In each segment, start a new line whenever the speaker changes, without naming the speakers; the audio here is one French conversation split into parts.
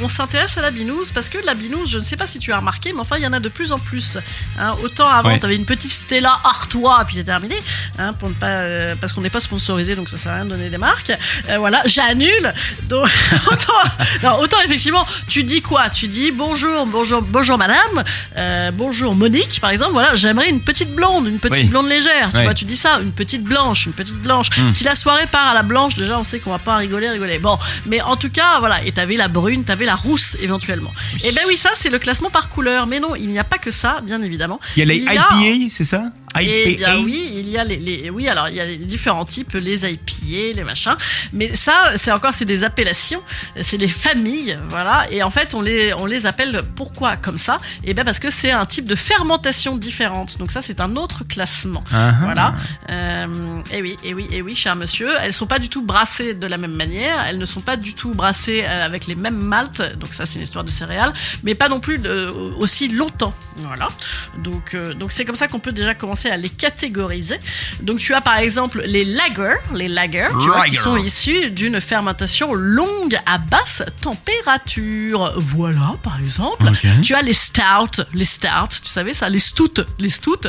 On s'intéresse à la binouse parce que la binouse, je ne sais pas si tu as remarqué, mais enfin, il y en a de plus en plus. Hein, autant avant,
Ouais.
tu avais une petite Stella Artois, puis c'est terminé, hein, pour ne pas, euh, parce qu'on n'est pas sponsorisé, donc ça sert à rien de donner des marques. Euh, voilà, j'annule. Donc, autant, non, autant effectivement, tu dis quoi? Tu dis bonjour, bonjour, bonjour madame, euh, bonjour Monique, par exemple. Voilà, j'aimerais une petite blonde, une petite
Oui.
blonde légère. Tu
Ouais.
vois, tu dis ça, une petite blanche, une petite blanche. Si la soirée part à la blanche, déjà, on sait qu'on va pas rigoler, rigoler. Bon, mais en tout cas, voilà. Et t'avais la brune, t'avais la rousse éventuellement. Et ben oui, ça, c'est le classement par couleur. Mais non, il n'y a pas que ça, bien évidemment.
Il y a les IPA, c'est ça?
Eh bien oui, il y a les, les- oui alors il y a les différents types, les IPA, les machins, mais ça c'est encore c'est des appellations, c'est des familles, voilà, et en fait on les on les appelle pourquoi comme ça? Et bien parce que c'est un type de fermentation différente, donc ça c'est un autre classement,
Ah, ah.
voilà. Euh, et oui, et oui, et oui, cher monsieur, elles sont pas du tout brassées de la même manière, elles ne sont pas du tout brassées euh, avec les mêmes maltes, donc ça c'est une histoire de céréales, mais pas non plus de- aussi longtemps, voilà. Donc euh, donc c'est comme ça qu'on peut déjà commencer à les catégoriser. Donc tu as par exemple les lagers, les lagers, tu vois, qui sont issus d'une fermentation longue à basse température. Voilà, par exemple. Tu as les stouts, les stouts, tu savais ça, les stouts, les stouts.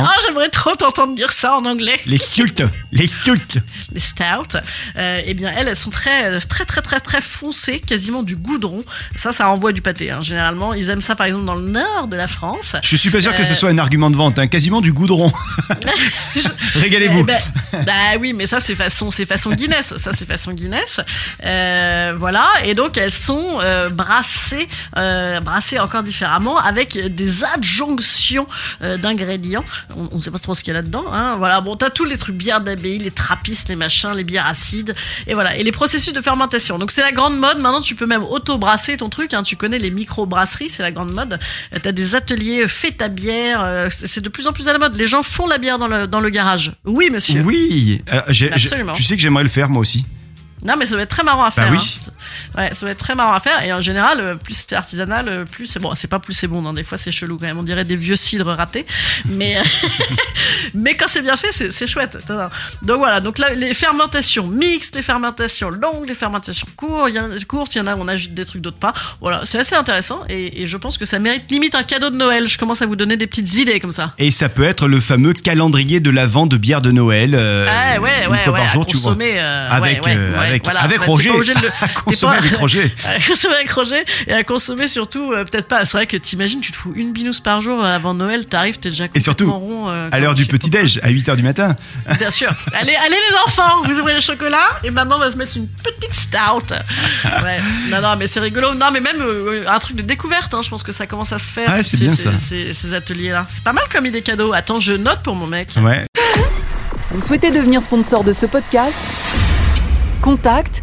Ah, j'aimerais trop t'entendre dire ça en anglais.
Les cultes, les cultes.
Les stouts, euh, eh bien elles, elles sont très, très, très, très, très foncées, quasiment du goudron. Ça, ça envoie du pâté. hein. Généralement, ils aiment ça, par exemple, dans le nord de la France.
Je suis pas sûr que
Euh,
ce soit un argument de vente, hein, quasiment du goudron. Régalez-vous.
Eh ben, bah oui, mais ça c'est façon, c'est façon Guinness. Ça c'est façon Guinness. Euh, voilà. Et donc elles sont euh, brassées, euh, brassées encore différemment avec des adjonctions euh, d'ingrédients. On, on sait pas trop ce qu'il y a là-dedans. Hein. Voilà. Bon, t'as tous les trucs bières d'abbaye, les trappistes, les machins, les bières acides. Et voilà. Et les processus de fermentation. Donc c'est la grande mode. Maintenant, tu peux même auto-brasser ton truc. Hein. Tu connais les micro-brasseries, c'est la grande mode. Euh, T'as des ateliers euh, fais ta bière. euh, c'est de plus en plus à la mode. Les gens font la bière dans le, dans le garage. Oui, monsieur.
Oui, euh, j'ai- j'ai-
Absolument.
tu sais que j'aimerais le faire moi aussi.
Non, mais ça doit être très marrant à faire.
Bah oui.
hein. Ouais, ça doit être très marrant à faire. Et en général, euh, plus c'est artisanal, euh, plus c'est bon. C'est pas plus c'est bon. Non, des fois c'est chelou quand même. On dirait des vieux cidres ratés. Mais mais quand c'est bien fait, c'est chouette. Donc voilà. Donc là, les fermentations mixtes, les fermentations longues, les fermentations courtes. Il y en a, courtes, il y en a. On ajoute des trucs d'autres pas. Voilà, c'est assez intéressant. Et, et je pense que ça mérite limite un cadeau de Noël. Je commence à vous donner des petites idées comme ça.
Et ça peut être le fameux calendrier de l'avant de bière de Noël. euh,
Ah ouais,
une
ouais,
fois
ouais,
par jour, tu vois.
euh,
Avec, euh, avec,
voilà.
avec
Bah,
Roger.
t'es
consommer
pas-
avec Roger.
à consommer avec Roger et à consommer surtout euh, peut-être pas. C'est vrai que t'imagines tu te fous une binouse par jour euh, avant Noël t'arrives t'es déjà
Et surtout,
rond euh,
À l'heure du petit-déj, à 8h du matin.
bien sûr. Allez allez les enfants vous ouvrez le chocolat et maman va se mettre une petite stout. Ouais. Non non mais c'est rigolo. Non mais même euh, un truc de découverte hein, je pense que ça commence à se faire
Ah, c'est
ces-
bien
ces-
ça.
ces, ces ateliers là c'est pas mal comme idée cadeau. Attends je note pour mon mec.
Ouais.
Vous souhaitez devenir sponsor de ce podcast? Contact